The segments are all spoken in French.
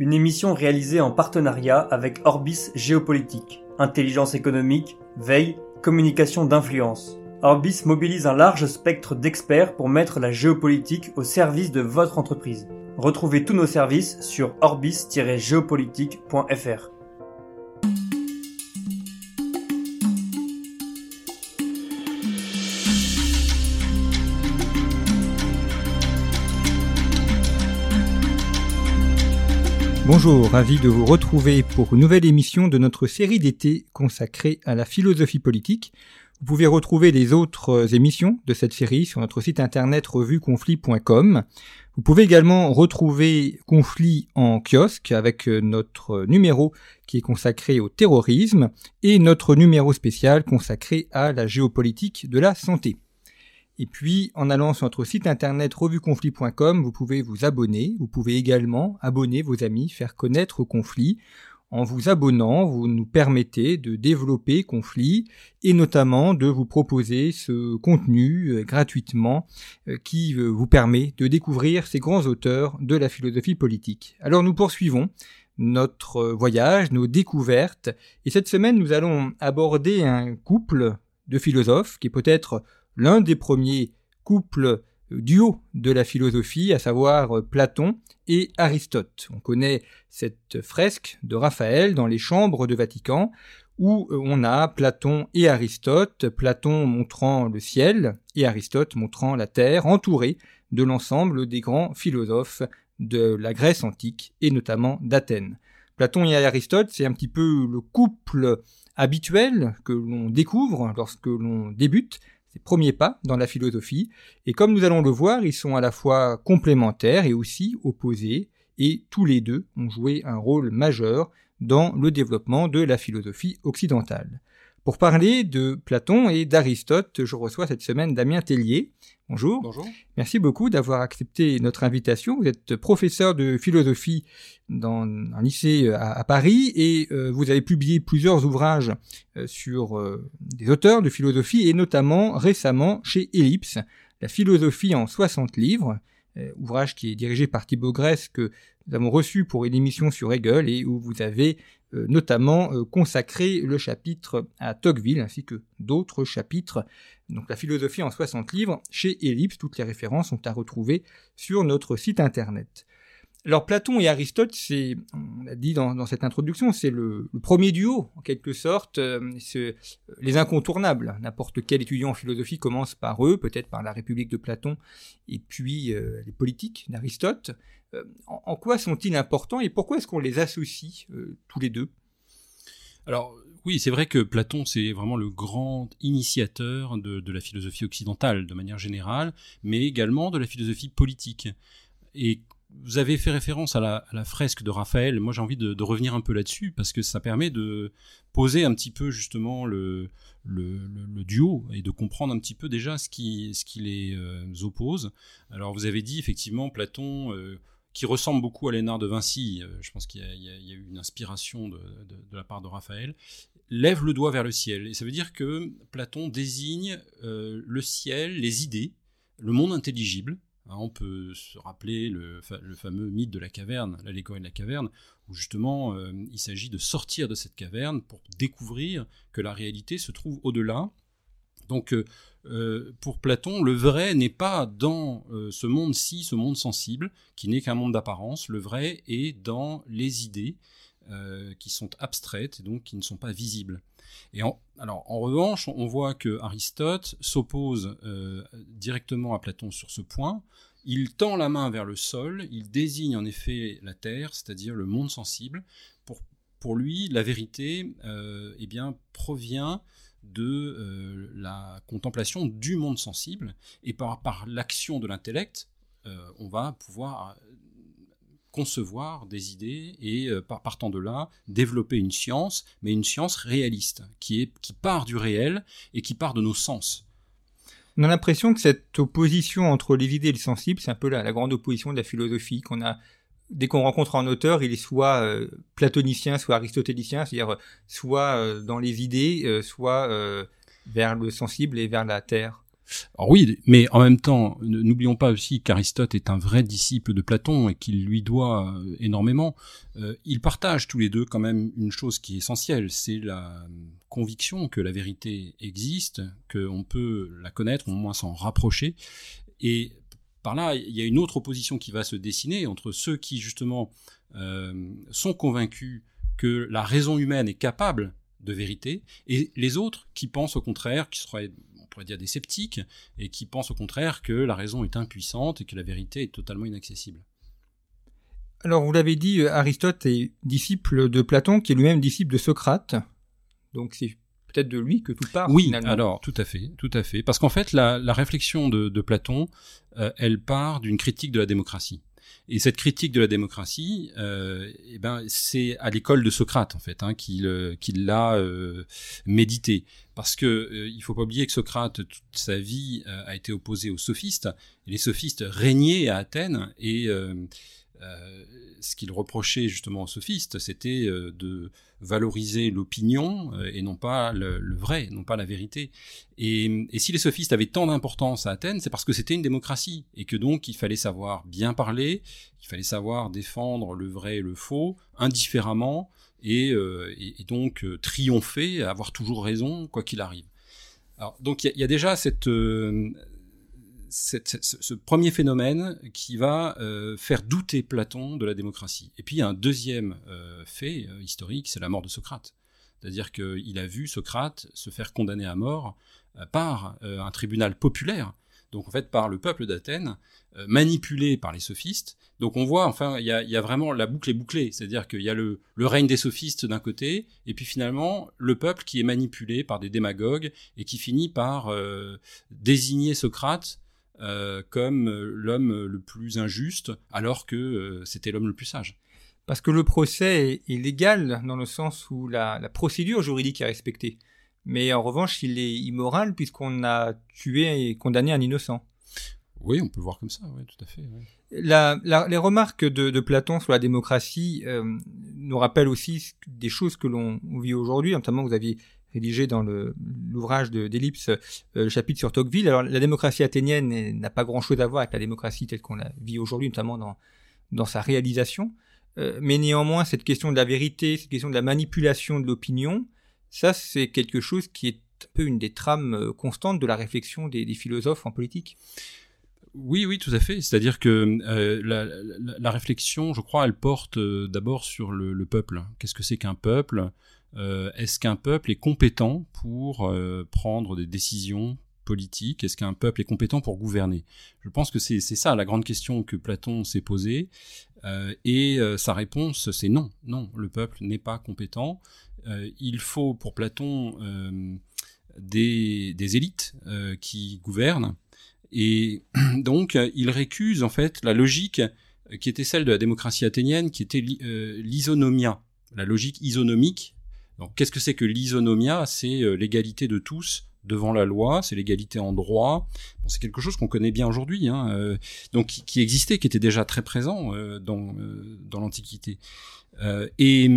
Une émission réalisée en partenariat avec Orbis Géopolitique. Intelligence économique, veille, communication d'influence. Orbis mobilise un large spectre d'experts pour mettre la géopolitique au service de votre entreprise. Retrouvez tous nos services sur orbis-géopolitique.fr. Bonjour, ravi de vous retrouver pour une nouvelle émission de notre série d'été consacrée à la philosophie politique. Vous pouvez retrouver les autres émissions de cette série sur notre site internet revueconflit.com. Vous pouvez également retrouver Conflit en kiosque avec notre numéro qui est consacré au terrorisme et notre numéro spécial consacré à la géopolitique de la santé. Et puis, en allant sur notre site internet revueconflit.com, vous pouvez vous abonner. Vous pouvez également abonner vos amis, faire connaître Conflit. En vous abonnant, vous nous permettez de développer Conflit et notamment de vous proposer ce contenu euh, gratuitement euh, qui euh, vous permet de découvrir ces grands auteurs de la philosophie politique. Alors nous poursuivons notre voyage, nos découvertes, et cette semaine nous allons aborder un couple de philosophes qui est peut-être l'un des premiers couples duo de la philosophie, à savoir Platon et Aristote. On connaît cette fresque de Raphaël dans les chambres de Vatican, où on a Platon et Aristote, Platon montrant le ciel et Aristote montrant la terre, entourés de l'ensemble des grands philosophes de la Grèce antique et notamment d'Athènes. Platon et Aristote, c'est un petit peu le couple habituel que l'on découvre lorsque l'on débute ces premiers pas dans la philosophie, et comme nous allons le voir, ils sont à la fois complémentaires et aussi opposés, et tous les deux ont joué un rôle majeur dans le développement de la philosophie occidentale. Pour parler de Platon et d'Aristote, je reçois cette semaine Damien Tellier. Bonjour. Bonjour. Merci beaucoup d'avoir accepté notre invitation. Vous êtes professeur de philosophie dans un lycée à, Paris et euh, vous avez publié plusieurs ouvrages euh, sur euh, des auteurs de philosophie et notamment récemment chez Ellipse, La philosophie en 60 livres, ouvrage qui est dirigé par Thibaut Grèce que nous avons reçu pour une émission sur Hegel et où vous avez euh, notamment euh, consacré le chapitre à Tocqueville ainsi que d'autres chapitres. Donc la philosophie en 60 livres chez Ellipse, toutes les références sont à retrouver sur notre site internet. Alors Platon et Aristote, c'est, on l'a dit dans, cette introduction, c'est le, premier duo en quelque sorte, euh, c'est les incontournables. N'importe quel étudiant en philosophie commence par eux, peut-être par la République de Platon, et puis les politiques d'Aristote. Euh, en, quoi sont-ils importants et pourquoi est-ce qu'on les associe euh, tous les deux? Alors oui, c'est vrai que Platon, c'est vraiment le grand initiateur de, la philosophie occidentale de manière générale, mais également de la philosophie politique. Et vous avez fait référence à la, fresque de Raphaël. Moi, j'ai envie de, revenir un peu là-dessus parce que ça permet de poser un petit peu justement le, duo et de comprendre un petit peu déjà ce qui, les euh, oppose. Alors, vous avez dit effectivement Platon qui ressemble beaucoup à Léonard de Vinci, euh, je pense qu'il y, a eu une inspiration de, la part de Raphaël, lève le doigt vers le ciel. Et ça veut dire que Platon désigne euh, le ciel, les idées, le monde intelligible. Hein, on peut se rappeler le, fameux mythe de la caverne, l'allégorie de la caverne, où justement euh, il s'agit de sortir de cette caverne pour découvrir que la réalité se trouve au-delà. Donc euh, pour Platon, le vrai n'est pas dans euh, ce monde-ci, ce monde sensible, qui n'est qu'un monde d'apparence. Le vrai est dans les idées euh, qui sont abstraites et donc qui ne sont pas visibles. Et en, alors, en revanche, on voit que Aristote s'oppose directement à Platon sur ce point. Il tend la main vers le sol, il désigne en effet la terre, c'est-à-dire le monde sensible. Pour, pour lui, la vérité eh bien, provient de euh, la contemplation du monde sensible, et par, par l'action de l'intellect, euh, on va pouvoir concevoir des idées et euh, partant de là développer une science, mais une science réaliste qui est qui part du réel et qui part de nos sens. On a l'impression que cette opposition entre les idées et le sensible, c'est un peu la, grande opposition de la philosophie qu'on a. Dès qu'on rencontre un auteur, il est soit euh, platonicien, soit aristotélicien, c'est-à-dire soit euh, dans les idées, soit vers le sensible et vers la terre. Alors oui, mais en même temps, n'oublions pas aussi qu'Aristote est un vrai disciple de Platon et qu'il lui doit euh, énormément. Euh, ils partagent tous les deux quand même une chose qui est essentielle, c'est la conviction que la vérité existe, qu'on peut la connaître, au moins s'en rapprocher. Et par là, il y a une autre opposition qui va se dessiner entre ceux qui justement euh, sont convaincus que la raison humaine est capable de vérité, et les autres qui pensent au contraire, qui seraient pourrait dire des sceptiques, et qui pensent au contraire que la raison est impuissante et que la vérité est totalement inaccessible. Alors, vous l'avez dit, euh, Aristote est disciple de Platon, qui est lui-même disciple de Socrate. Donc, c'est peut-être de lui que tout part. Oui, alors tout à fait, tout à fait, parce qu'en fait, la, réflexion de, Platon, euh, elle part d'une critique de la démocratie. Et cette critique de la démocratie, euh, eh ben, c'est à l'école de Socrate en fait hein, qu'il l'a euh, médité, parce que euh, il faut pas oublier que Socrate toute sa vie euh, a été opposé aux sophistes. Et les sophistes régnaient à Athènes et euh, ce qu'il reprochait justement aux sophistes, c'était euh, de valoriser l'opinion euh, et non pas le, vrai, non pas la vérité. Et, si les sophistes avaient tant d'importance à Athènes, c'est parce que c'était une démocratie et que donc il fallait savoir bien parler, il fallait savoir défendre le vrai et le faux indifféremment et, donc triompher, avoir toujours raison quoi qu'il arrive. Alors, donc il y, a déjà cette, ce premier phénomène qui va euh, faire douter Platon de la démocratie. Et puis il y a un deuxième euh, fait euh, historique, c'est la mort de Socrate. C'est-à-dire qu'il a vu Socrate se faire condamner à mort par un tribunal populaire, donc en fait par le peuple d'Athènes, manipulé par les sophistes. Donc on voit, enfin, il y a, vraiment la boucle est bouclée, c'est-à-dire qu'il y a le règne des sophistes d'un côté, et puis finalement le peuple qui est manipulé par des démagogues et qui finit par désigner Socrate euh, comme euh, l'homme le plus injuste, alors que euh, c'était l'homme le plus sage. Parce que le procès est, légal dans le sens où la, procédure juridique est respectée. Mais en revanche, il est immoral puisqu'on a tué et condamné un innocent. Oui, on peut voir comme ça, oui, tout à fait. les remarques de, Platon sur la démocratie nous rappellent aussi des choses que l'on vit aujourd'hui, notamment vous aviez rédigé dans l'ouvrage d'Ellipse, euh, le chapitre sur Tocqueville. Alors la démocratie athénienne n'a pas grand-chose à voir avec la démocratie telle qu'on la vit aujourd'hui, notamment dans, sa réalisation. Euh, mais néanmoins, cette question de la vérité, cette question de la manipulation de l'opinion, ça c'est quelque chose qui est un peu une des trames euh, constantes de la réflexion des, philosophes en politique. Oui, oui, tout à fait. C'est-à-dire que la, réflexion, je crois, elle porte d'abord sur le peuple. Qu'est-ce que c'est qu'un peuple? Euh, est-ce qu'un peuple est compétent pour euh, prendre des décisions politiques? Est-ce qu'un peuple est compétent pour gouverner? Je pense que c'est ça la grande question que Platon s'est posée. Euh, et sa réponse, c'est non. Non, le peuple n'est pas compétent. il faut, pour Platon, des, des, élites qui gouvernent. Et donc, il récuse en fait la logique qui était celle de la démocratie athénienne, qui était l'isonomia, la logique isonomique qu'est-ce que c'est que l'isonomia? C'est euh, l'égalité de tous devant la loi, c'est l'égalité en droit. C'est quelque chose qu'on connaît bien aujourd'hui, hein, euh, qui, existait, qui était déjà très présent euh, dans, dans l'Antiquité. et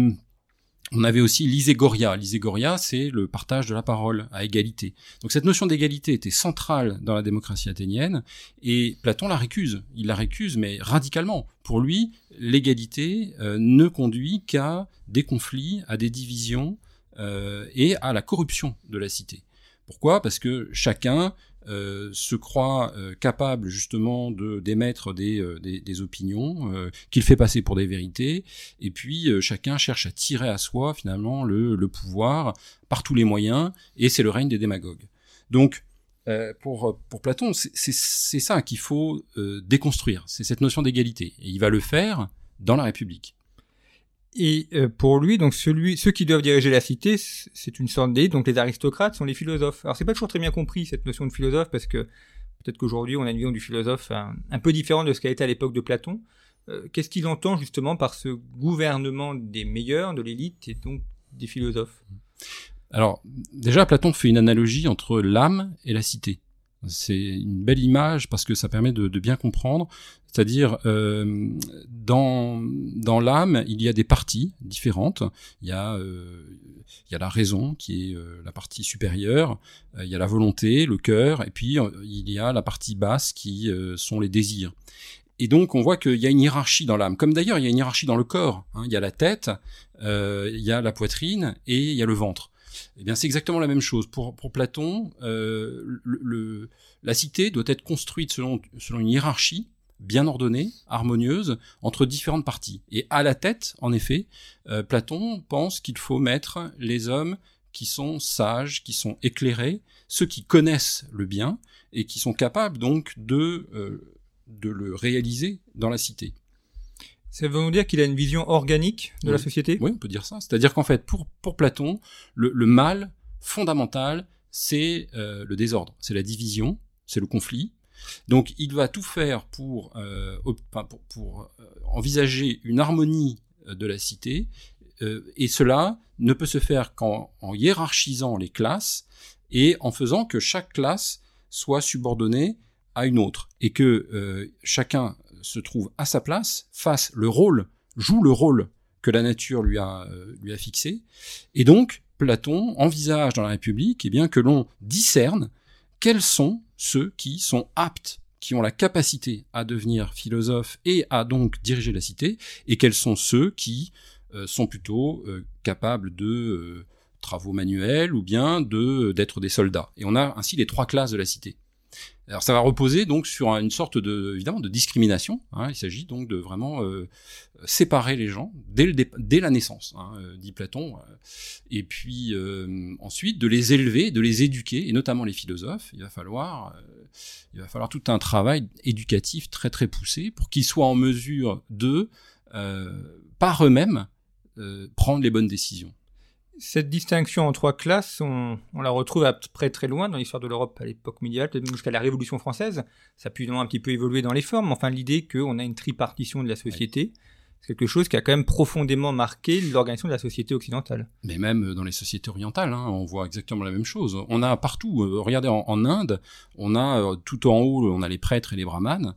on avait aussi l'iségoria. L'iségoria, c'est le partage de la parole à égalité. Donc cette notion d'égalité était centrale dans la démocratie athénienne, et Platon la récuse. Il la récuse, mais radicalement. Pour lui, l'égalité euh, ne conduit qu'à des conflits, à des divisions euh, et à la corruption de la cité. Pourquoi? Parce que chacun euh, se croit euh, capable justement de d'émettre des, euh, des, opinions qu'il fait passer pour des vérités, et puis chacun cherche à tirer à soi finalement le, le pouvoir par tous les moyens, et c'est le règne des démagogues. Donc pour, pour Platon, c'est ça qu'il faut déconstruire, c'est cette notion d'égalité, et il va le faire dans la République. Et euh, pour lui, donc ceux qui doivent diriger la cité, c'est une sorte d'élite. Donc les aristocrates sont les philosophes. Alors c'est pas toujours très bien compris cette notion de philosophe parce que peut-être qu'aujourd'hui on a une vision du philosophe un, peu différente de ce qu'a été à l'époque de Platon. Euh, qu'est-ce qu'il entend justement par ce gouvernement des meilleurs, de l'élite et donc des philosophes? Alors, déjà, Platon fait une analogie entre l'âme et la cité. C'est une belle image parce que ça permet de, bien comprendre. C'est-à-dire, euh, dans, dans l'âme, il y a des parties différentes. Il y a, euh, il y a la raison, qui est euh, la partie supérieure. il y a la volonté, le cœur. Et puis, il y a la partie basse, qui sont les désirs. Et donc, on voit qu'il y a une hiérarchie dans l'âme. Comme d'ailleurs, il y a une hiérarchie dans le corps. Hein. Il y a la tête, il y a la poitrine et il y a le ventre. Eh bien, c'est exactement la même chose. Pour, pour Platon, euh, la cité doit être construite selon, selon une hiérarchie bien ordonnée, harmonieuse, entre différentes parties. Et à la tête, en effet, euh, Platon pense qu'il faut mettre les hommes qui sont sages, qui sont éclairés, ceux qui connaissent le bien et qui sont capables donc de, euh, de le réaliser dans la cité. Ça veut dire qu'il a une vision organique de la société? Oui, on peut dire ça. C'est-à-dire qu'en fait, pour, pour Platon, le, le mal fondamental, c'est euh, le désordre, c'est la division, c'est le conflit. Donc il va tout faire pour, euh, pour, pour euh, envisager une harmonie de la cité, euh, et cela ne peut se faire qu'en en hiérarchisant les classes et en faisant que chaque classe soit subordonnée à une autre, et que chacun se trouve à sa place, fasse le rôle, joue le rôle que la nature lui a, euh, fixé. Et donc, Platon envisage dans la République eh bien, que l'on discerne quels sont ceux qui sont aptes, qui ont la capacité à devenir philosophes et à donc diriger la cité, et quels sont ceux qui euh, sont plutôt euh, capables de travaux manuels ou bien de d'être des soldats. Et on a ainsi les trois classes de la cité. Alors ça va reposer donc sur une sorte de évidemment de discrimination. Hein. Il s'agit donc de vraiment euh, séparer les gens dès, la naissance, hein, euh, dit Platon, euh, et puis ensuite de les élever, de les éduquer, et notamment les philosophes. Il va falloir il va falloir tout un travail éducatif très très poussé pour qu'ils soient en mesure de par eux-mêmes prendre les bonnes décisions. Cette distinction en trois classes, on, la retrouve à près très loin dans l'histoire de l'Europe à l'époque médiévale, jusqu'à la Révolution française. Ça a pu un petit peu évoluer dans les formes, mais enfin l'idée qu'on a une tripartition de la société, c'est quelque chose qui a quand même profondément marqué l'organisation de la société occidentale. Mais même dans les sociétés orientales, hein, on voit exactement la même chose. On a partout, euh, regardez en, en, Inde, on a euh, tout en haut, on a les prêtres et les brahmanes,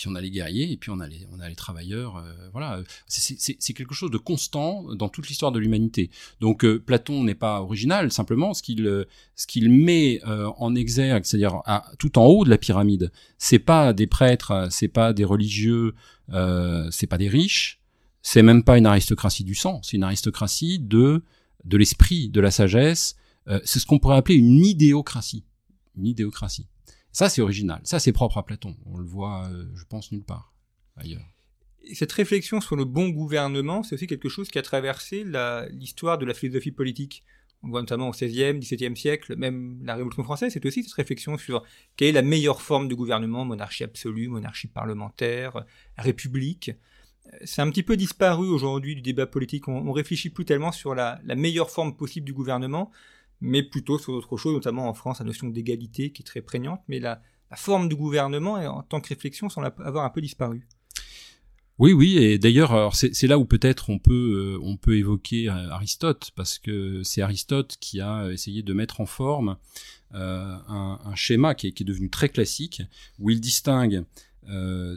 puis on a les guerriers et puis on a les, on a les travailleurs. Euh, voilà, c'est quelque chose de constant dans toute l'histoire de l'humanité. Donc euh, Platon n'est pas original, simplement ce qu'il euh, met en exergue, c'est-à-dire tout en haut de la pyramide, c'est pas des prêtres, c'est pas des religieux, c'est pas des riches, c'est même pas une aristocratie du sang, c'est une aristocratie de de l'esprit, de la sagesse. c'est ce qu'on pourrait appeler une idéocratie, une idéocratie. Ça, c'est original. Ça, c'est propre à Platon. On le voit, euh, je pense, nulle part ailleurs. cette réflexion sur le bon gouvernement, c'est aussi quelque chose qui a traversé l'histoire de la philosophie politique. On voit notamment au XVIe, XVIIe siècle, même la Révolution française, c'est aussi cette réflexion sur quelle est la meilleure forme de gouvernement, monarchie absolue, monarchie parlementaire, république. C'est un petit peu disparu aujourd'hui du débat politique. On, on réfléchit plus tellement sur la meilleure forme possible du gouvernement, mais plutôt sur d'autres choses, notamment en France, la notion d'égalité qui est très prégnante, mais la, forme du gouvernement en tant que réflexion semble avoir un peu disparu. Oui, oui, et d'ailleurs, c'est là où peut-être on peut euh, on peut évoquer euh, Aristote parce que c'est Aristote qui a essayé de mettre en forme euh, un, schéma qui est, qui est, devenu très classique où il distingue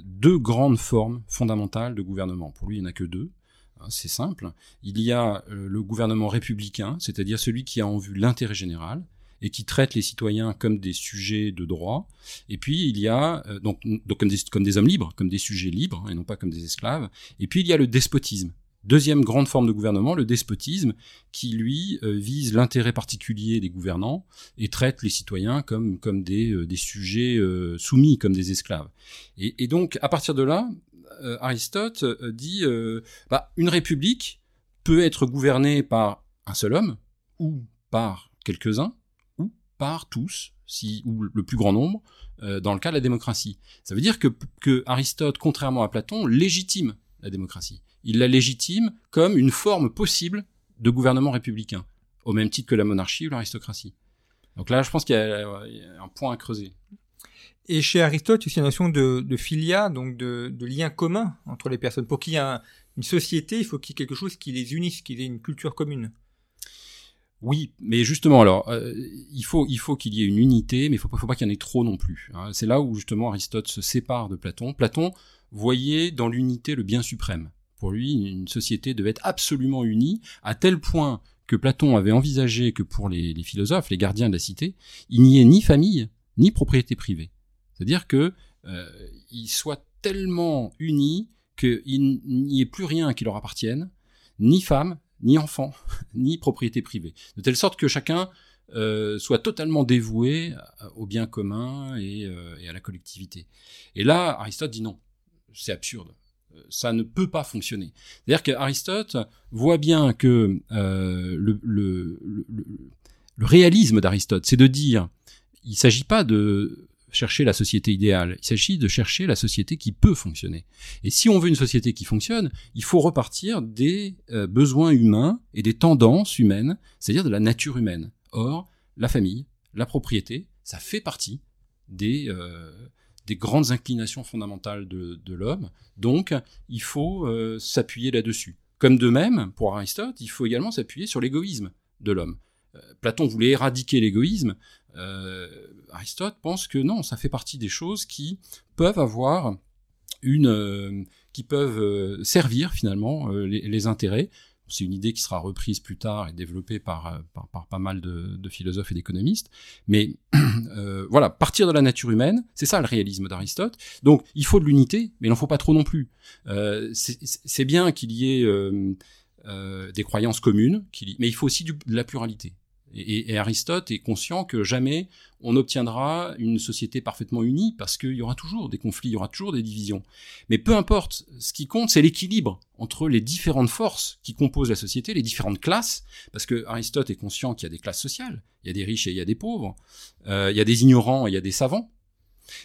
deux grandes formes fondamentales de gouvernement. Pour lui, il n'y en a que deux. Hein, c'est simple. Il y a euh, le gouvernement républicain, c'est-à-dire celui qui a en vue l'intérêt général et qui traite les citoyens comme des sujets de droit. Et puis il y a euh, donc, comme, des, hommes libres, comme des sujets libres et non pas comme des esclaves. Et puis il y a le despotisme. Deuxième grande forme de gouvernement, le despotisme, qui lui euh, vise l'intérêt particulier des gouvernants et traite les citoyens comme, comme des, sujets soumis, comme des esclaves. Et, donc à partir de là, euh, Aristote euh, dit euh, bah, une république peut être gouvernée par un seul homme ou par quelques-uns ou par tous si ou le plus grand nombre dans le cas de la démocratie. Ça veut dire que, Aristote, contrairement à Platon, légitime la démocratie. Il la légitime comme une forme possible de gouvernement républicain, au même titre que la monarchie ou l'aristocratie. Donc là, je pense qu'il y a un point à creuser. Et chez Aristote, il y a la notion de, philia, donc de, de, lien commun entre les personnes. Pour qu'il y ait une société, il faut qu'il y ait quelque chose qui les unisse, qu'il ait une culture commune. Oui, mais justement, alors, euh, il faut il faut qu'il y ait une unité, mais il faut, faut pas qu'il y en ait trop non plus. Hein. C'est là où justement Aristote se sépare de Platon. Platon voyait dans l'unité le bien suprême. Pour lui, une société devait être absolument unie, à tel point que Platon avait envisagé que pour les philosophes, les gardiens de la cité, il n'y ait ni famille, ni propriété privée. C'est-à-dire que euh, ils soient tellement unis qu'il n'y ait plus rien qui leur appartienne, ni femme, ni enfant, ni propriété privée. De telle sorte que chacun euh, soit totalement dévoué au bien commun et, euh, et, à la collectivité. Et là, Aristote dit non, c'est absurde. Ça ne peut pas fonctionner. C'est-à-dire qu'Aristote voit bien que le réalisme d'Aristote, c'est de dire, il ne s'agit pas de chercher la société idéale. Il s'agit de chercher la société qui peut fonctionner. Et si on veut une société qui fonctionne, il faut repartir des euh, besoins humains et des tendances humaines, c'est-à-dire de la nature humaine. Or, la famille, la propriété, ça fait partie des, euh, des grandes inclinations fondamentales de, l'homme. Donc, il faut euh, s'appuyer là-dessus. Comme de même, pour Aristote, il faut également s'appuyer sur l'égoïsme de l'homme. Platon voulait éradiquer l'égoïsme, Aristote pense que non, ça fait partie des choses qui peuvent avoir une, euh, qui peuvent euh, servir finalement les, intérêts. C'est une idée qui sera reprise plus tard et développée par, par, pas mal de, philosophes et d'économistes. Mais euh, voilà, partir de la nature humaine, c'est ça le réalisme d'Aristote. Donc il faut de l'unité, mais il n'en faut pas trop non plus. Euh, c'est bien qu'il y ait euh, des croyances communes, mais il faut aussi de la pluralité. Et, Aristote est conscient que jamais on obtiendra une société parfaitement unie parce qu'il y aura toujours des conflits, il y aura toujours des divisions. Mais peu importe, ce qui compte, c'est l'équilibre entre les différentes forces qui composent la société, les différentes classes, parce que Aristote est conscient qu'il y a des classes sociales, il y a des riches et il y a des pauvres, euh, il y a des ignorants et il y a des savants.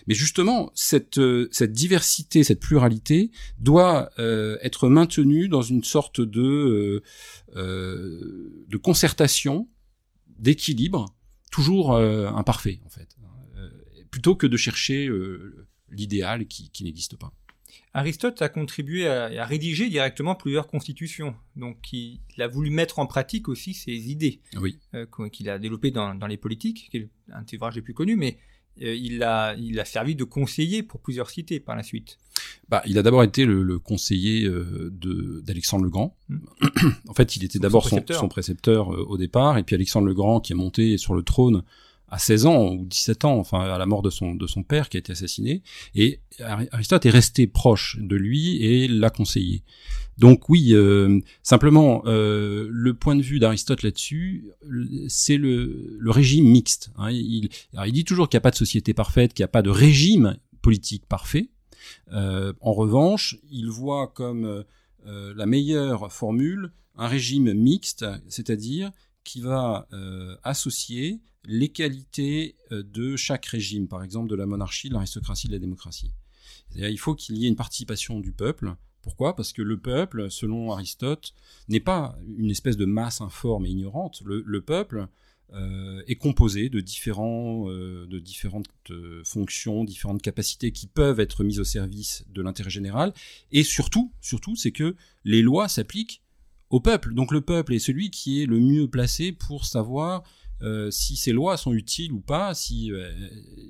Mais justement, cette, euh, cette diversité, cette pluralité doit euh, être maintenue dans une sorte de, euh, de concertation d'équilibre, toujours euh, imparfait en fait, euh, plutôt que de chercher euh, l'idéal qui, qui n'existe pas. Aristote a contribué à, à, rédiger directement plusieurs constitutions, donc il, il, a voulu mettre en pratique aussi ses idées, oui. euh, qu'il a développées dans, dans, les politiques, qui est un des ouvrages les plus connus, mais euh, il, a, il a servi de conseiller pour plusieurs cités par la suite. Bah, il a d'abord été le, le conseiller euh, d'Alexandre le Grand. Mmh. en fait, il était d'abord son, son, précepteur euh, au départ, et puis Alexandre le Grand qui est monté sur le trône à 16 ans ou 17 ans, enfin à la mort de son de son père qui a été assassiné. Et Aristote est resté proche de lui et l'a conseillé. Donc oui, euh, simplement euh, le point de vue d'Aristote là-dessus, c'est le, le régime mixte. Hein. Il, il dit toujours qu'il n'y a pas de société parfaite, qu'il n'y a pas de régime politique parfait. Euh, en revanche, il voit comme euh, la meilleure formule un régime mixte, c'est-à-dire qui va euh, associer les qualités de chaque régime, par exemple de la monarchie, de l'aristocratie, de la démocratie. Il faut qu'il y ait une participation du peuple. Pourquoi? Parce que le peuple, selon Aristote, n'est pas une espèce de masse informe et ignorante. Le peuple euh, est composé de différents, euh, de différentes euh, fonctions, différentes capacités qui peuvent être mises au service de l'intérêt général. Et surtout, surtout, c'est que les lois s'appliquent au peuple. Donc le peuple est celui qui est le mieux placé pour savoir si ces lois sont utiles ou pas, si,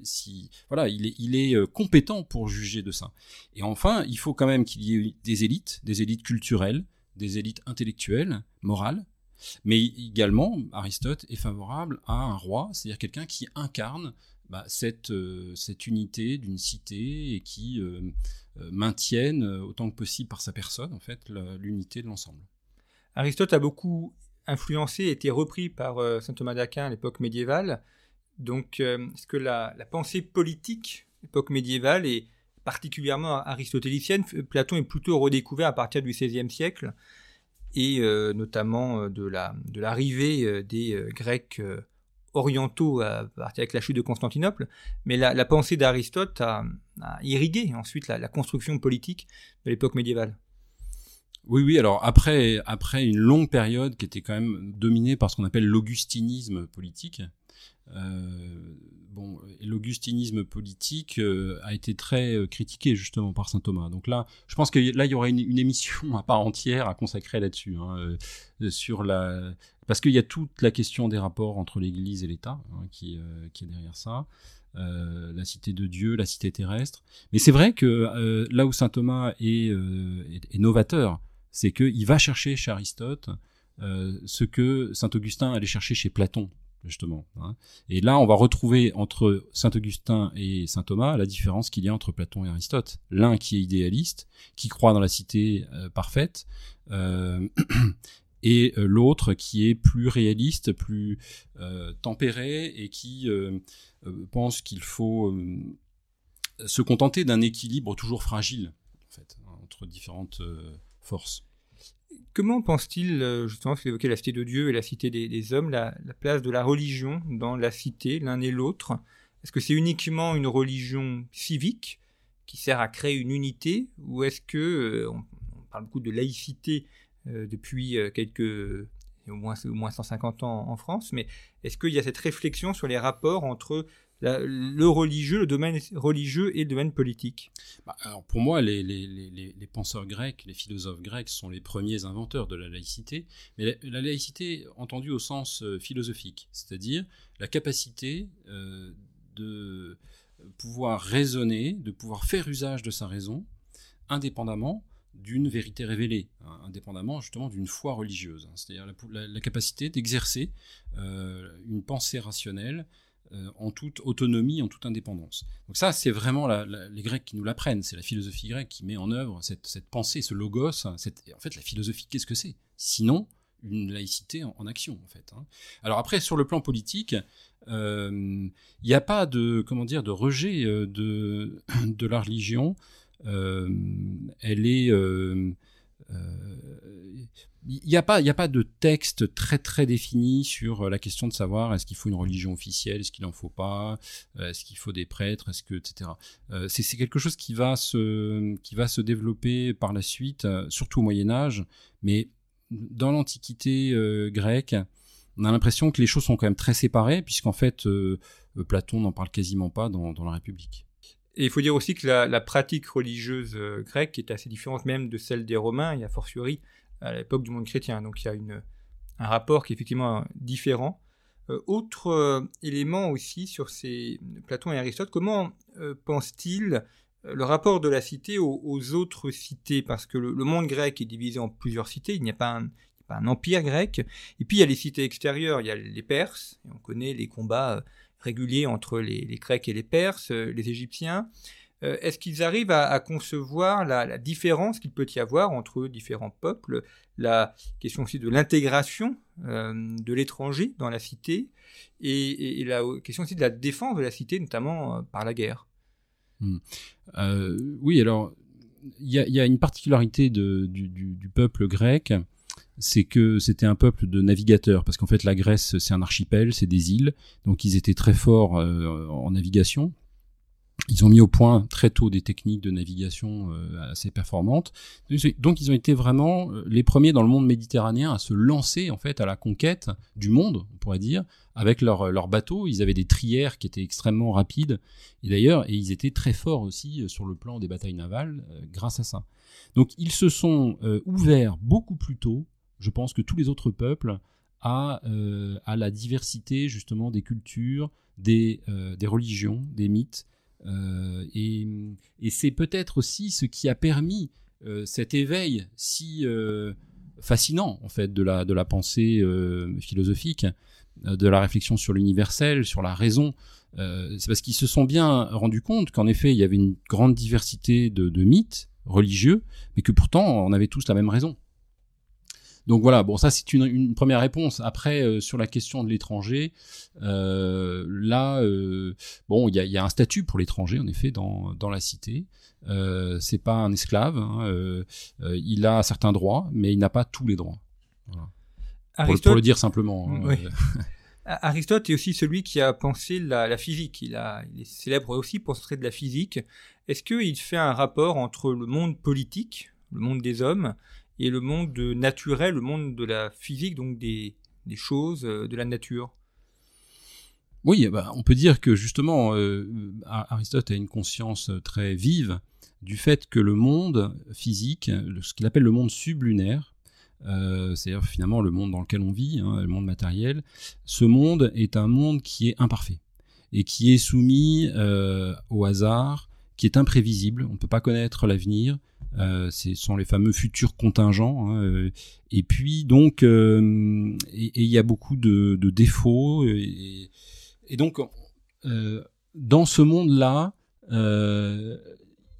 si voilà, il est, il est compétent pour juger de ça. Et enfin, il faut quand même qu'il y ait des élites, des élites culturelles, des élites intellectuelles, morales, mais également, Aristote est favorable à un roi, c'est-à-dire quelqu'un qui incarne bah, cette, euh, cette unité d'une cité et qui euh, maintienne autant que possible par sa personne, en fait, l'unité de l'ensemble. Aristote a beaucoup influencé, été repris par euh, saint Thomas d'Aquin à l'époque médiévale. Donc, euh, est-ce que la, la, pensée politique, l'époque médiévale, est particulièrement aristotélicienne Platon est plutôt redécouvert à partir du XVIe siècle, et euh, notamment de la de l'arrivée des Grecs orientaux avec la chute de Constantinople. Mais la, pensée d'Aristote a, irrigué ensuite la, la construction politique de l'époque médiévale. Oui, oui. Alors après, après une longue période qui était quand même dominée par ce qu'on appelle l'augustinisme politique, euh, bon, l'augustinisme politique a été très critiqué justement par saint Thomas. Donc là, je pense que là, il y aurait une, émission à part entière à consacrer là-dessus, hein, sur la, parce qu'il y a toute la question des rapports entre l'Église et l'État hein, qui, est derrière ça. Euh, la cité de Dieu, la cité terrestre. Mais c'est vrai que euh, là où saint Thomas est, euh, est, novateur, c'est qu'il va chercher chez Aristote ce que saint Augustin allait chercher chez Platon, justement. Hein. Et là, on va retrouver entre saint Augustin et saint Thomas la différence qu'il y a entre Platon et Aristote. L'un qui est idéaliste, qui croit dans la cité parfaite, et euh, l'autre qui est plus réaliste, plus euh, tempéré et qui euh, pense qu'il faut se contenter d'un équilibre toujours fragile fait, entre différentes forces. Comment pense-t-il, justement, vous évoquez la cité de Dieu et la cité des, hommes, la, place de la religion dans la cité, l'un et l'autre? Est-ce que c'est uniquement une religion civique qui sert à créer une unité, ou est-ce que, on, parle beaucoup de laïcité euh, depuis euh, quelques au moins, au moins 150 ans en France, mais est-ce qu'il y a cette réflexion sur les rapports entre le religieux, le domaine religieux et le domaine politique bah, alors Pour moi, les, penseurs grecs, les philosophes grecs sont les premiers inventeurs de la laïcité, mais la, laïcité entendue au sens euh, philosophique, c'est-à-dire la capacité de pouvoir raisonner, de pouvoir faire usage de sa raison, indépendamment d'une vérité révélée, hein, indépendamment justement d'une foi religieuse. Hein. C'est-à-dire la, capacité d'exercer euh, une pensée rationnelle euh, en toute autonomie, en toute indépendance. Donc ça, c'est vraiment les Grecs qui nous l'apprennent. C'est la philosophie grecque qui met en œuvre cette, pensée, ce logos. en fait, la philosophie, qu'est-ce que c'est? Sinon, une laïcité en, action, en fait. Hein. Alors après, sur le plan politique, euh, il n'y a pas de comment dire de rejet de, de la religion euh, elle est il euh, n'y euh, a pas de texte très très défini sur la question de savoir est-ce qu'il faut une religion officielle est-ce qu'il en faut pas est-ce qu'il faut des prêtres est-ce que etc c'est quelque chose qui va se développer par la suite surtout au Moyen Âge mais dans l'Antiquité grecque on a l'impression que les choses sont quand même très séparées puisqu'en fait Platon n'en parle quasiment pas dans, la République. Et il faut dire aussi que la, pratique religieuse euh, grecque est assez différente même de celle des Romains, et a fortiori à l'époque du monde chrétien. Donc il y a un rapport qui est effectivement différent. Euh, autre euh, élément aussi sur ces Platon et Aristote, comment pense-t-il le rapport de la cité aux, autres cités? Parce que le, monde grec est divisé en plusieurs cités, il n'y a pas un, empire grec. Et puis il y a les cités extérieures, il y a les Perses, et on connaît les combats régulier entre les, Grecs et les Perses, euh, les Égyptiens. Euh, est-ce qu'ils arrivent à, concevoir la, différence qu'il peut y avoir entre différents peuples, la question aussi de l'intégration euh, de l'étranger dans la cité, et, la question aussi de la défense de la cité, notamment par la guerre? Hmm. Oui, alors il y, a une particularité du, peuple grec, c'est que c'était un peuple de navigateurs, parce qu'en fait la Grèce c'est un archipel, c'est des îles, donc ils étaient très forts euh, en navigation. Ils ont mis au point très tôt des techniques de navigation euh, assez performantes. Donc ils ont été vraiment euh, les premiers dans le monde méditerranéen à se lancer en fait à la conquête du monde, on pourrait dire, avec leurs leur bateaux. Ils avaient des trières qui étaient extrêmement rapides et d'ailleurs ils étaient très forts aussi sur le plan des batailles navales grâce à ça. Donc ils se sont ouverts beaucoup plus tôt je pense que tous les autres peuples à, euh, la diversité justement des cultures, euh, des religions, des mythes. Euh, et, c'est peut-être aussi ce qui a permis cet éveil si fascinant en fait de la, de la pensée philosophique, de la réflexion sur l'universel, sur la raison. c'est parce qu'ils se sont bien rendus compte qu'en effet il y avait une grande diversité de mythes religieux, mais que pourtant on avait tous la même raison. Donc voilà, bon ça c'est une, première réponse. Après euh, sur la question de l'étranger, euh, là euh, bon il y a, un statut pour l'étranger en effet dans, dans la cité. C'est pas un esclave, hein, il a certains droits, mais il n'a pas tous les droits. pour, le dire simplement. Hein, Aristote est aussi celui qui a pensé la, physique. Il, a, il est célèbre aussi pour ce trait de la physique. Est-ce qu'il fait un rapport entre le monde politique, le monde des hommes, et le monde naturel, le monde de la physique, donc des, choses, euh, de la nature. Oui, bah, on peut dire que justement, euh, Aristote a une conscience très vive du fait que le monde physique, ce qu'il appelle le monde sublunaire, euh, c'est-à-dire finalement le monde dans lequel on vit, hein, le monde matériel, ce monde est un monde qui est imparfait et qui est soumis euh, au hasard, qui est imprévisible, on ne peut pas connaître l'avenir, euh, ce sont les fameux futurs contingents. Hein, euh, et puis donc, euh, il y a beaucoup de, défauts. Et, et donc, dans ce monde-là,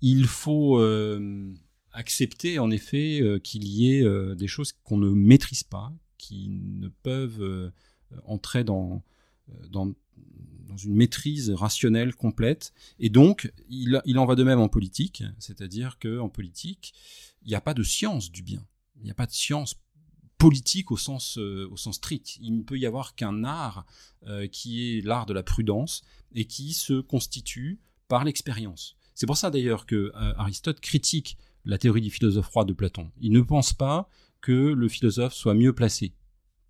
il faut accepter en effet qu'il y ait des choses qu'on ne maîtrise pas, qui ne peuvent entrer dans, dans une maîtrise rationnelle complète. Et donc, il, en va de même en politique, c'est-à-dire qu'en politique, il n'y a pas de science du bien. Il n'y a pas de science politique au sens, euh, strict. Il ne peut y avoir qu'un art euh, qui est l'art de la prudence et qui se constitue par l'expérience. C'est pour ça d'ailleurs que euh, Aristote critique la théorie du philosophe roi de Platon. Il ne pense pas que le philosophe soit mieux placé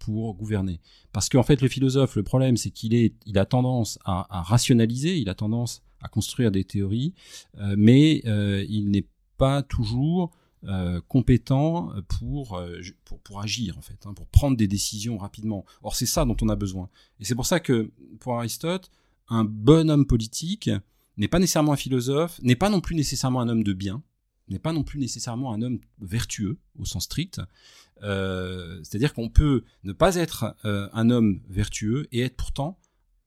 pour gouverner. Parce qu'en fait, le philosophe, le problème, c'est qu'il est, il a tendance à, rationaliser, il a tendance à construire des théories, euh, mais euh, il n'est pas toujours euh, compétent pour, pour, pour, agir, en fait, hein, pour prendre des décisions rapidement. Or, c'est ça dont on a besoin. Et c'est pour ça que, pour Aristote, un bon homme politique n'est pas nécessairement un philosophe, n'est pas non plus nécessairement un homme de bien, n'est pas non plus nécessairement un homme vertueux au sens strict. Euh, c'est-à-dire qu'on peut ne pas être euh, un homme vertueux et être pourtant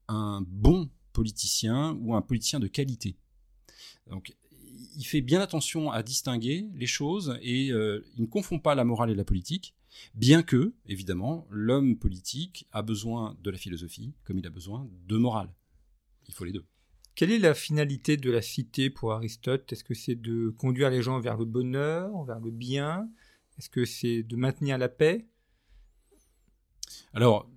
un bon politicien ou un politicien de qualité. Donc, il fait bien attention à distinguer les choses et euh, il ne confond pas la morale et la politique, bien que, évidemment, l'homme politique a besoin de la philosophie comme il a besoin de morale. Il faut les deux. Quelle est la finalité de la cité pour Aristote? Est-ce que c'est de conduire les gens vers le bonheur, vers le bien? Est-ce que c'est de maintenir la paix? Alors,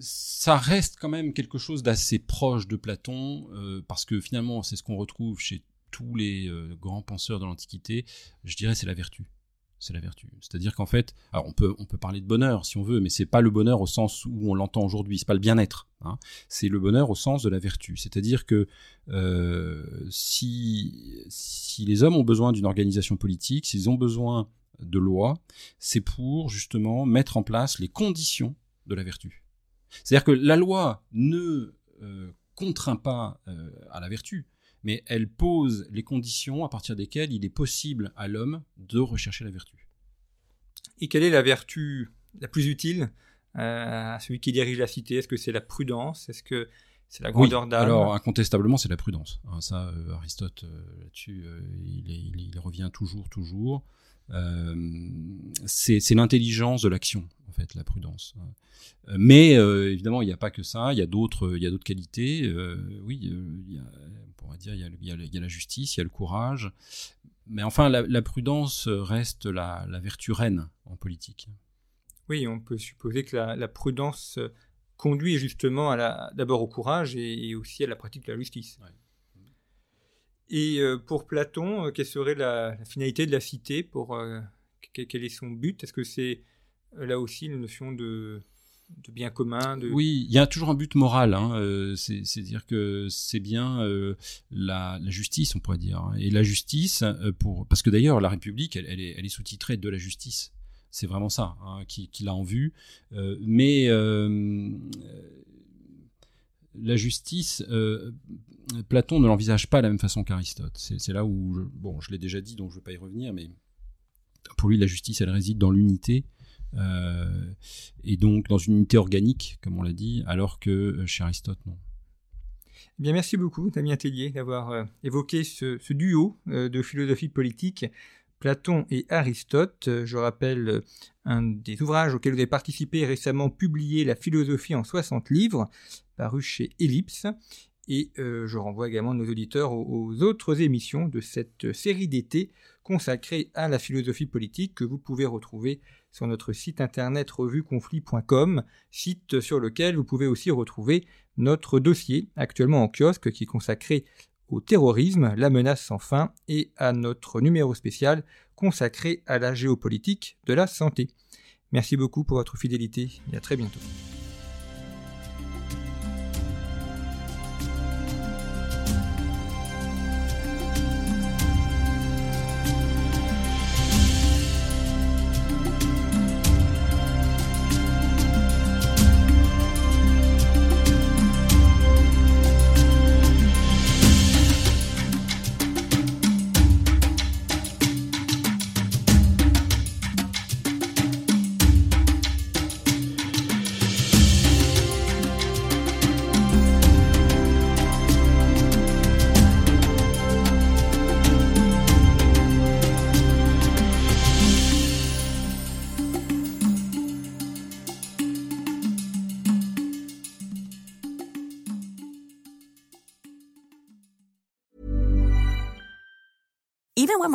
ça reste quand même quelque chose d'assez proche de Platon, euh, parce que finalement, c'est ce qu'on retrouve chez tous les euh, grands penseurs de l'Antiquité. Je dirais c'est la vertu c'est la vertu. C'est-à-dire qu'en fait, alors on peut on peut parler de bonheur si on veut, mais c'est pas le bonheur au sens où on l'entend aujourd'hui. C'est pas le bien-être. Hein. C'est le bonheur au sens de la vertu. C'est-à-dire que euh, si si les hommes ont besoin d'une organisation politique, s'ils ont besoin de lois, c'est pour justement mettre en place les conditions de la vertu. C'est-à-dire que la loi ne euh, contraint pas euh, à la vertu, mais elle pose les conditions à partir desquelles il est possible à l'homme de rechercher la vertu. Et quelle est la vertu la plus utile euh, à celui qui dirige la cité? Est-ce que c'est la prudence? Est-ce que c'est la grandeur d'âme? Alors, incontestablement, c'est la prudence. Hein, ça, euh, Aristote, euh, là-dessus, il, revient toujours, toujours. C'est l'intelligence de l'action, en fait, la prudence. Hein. Mais évidemment, il n'y a pas que ça. Il y a d'autres, il y a d'autres qualités. oui, il y a on va dire, il y, a, la justice, il y a le courage. Mais enfin, la, prudence reste la, vertu reine en politique. Oui, on peut supposer que la, prudence conduit justement d'abord au courage et, aussi à la pratique de la justice. Et euh, pour Platon, euh, quelle serait la, finalité de la cité pour, euh, Quel est son but? Est-ce que c'est là aussi une notion de, bien commun. Oui, il y a toujours un but moral. Hein, C'est-à-dire que c'est bien la, justice, on pourrait dire. Hein. Et la justice, pour parce que d'ailleurs la République, elle, est, sous-titrée de la justice. C'est vraiment ça hein, qu'il a en vue. mais la justice, Platon ne l'envisage pas de la même façon qu'Aristote. C'est là où, je, bon, je l'ai déjà dit, donc je ne vais pas y revenir, mais pour lui, la justice, elle réside dans l'unité euh, et donc dans une unité organique, comme on l'a dit, alors que euh, chez Aristote, non. Eh bien, merci beaucoup, Damien Tellier, d'avoir euh, évoqué ce, duo de philosophie politique, Platon et Aristote. Je rappelle un des ouvrages auxquels vous avez participé récemment publié La philosophie en 60 livres, paru chez Ellipse. Et je renvoie également nos auditeurs aux, autres émissions de cette série d'été consacrée à la philosophie politique que vous pouvez retrouver sur notre site internet revueconflit.com, site sur lequel vous pouvez aussi retrouver notre dossier actuellement en kiosque qui est consacré au terrorisme, la menace sans fin et à notre numéro spécial consacré à la géopolitique de la santé. Merci beaucoup pour votre fidélité et à très bientôt.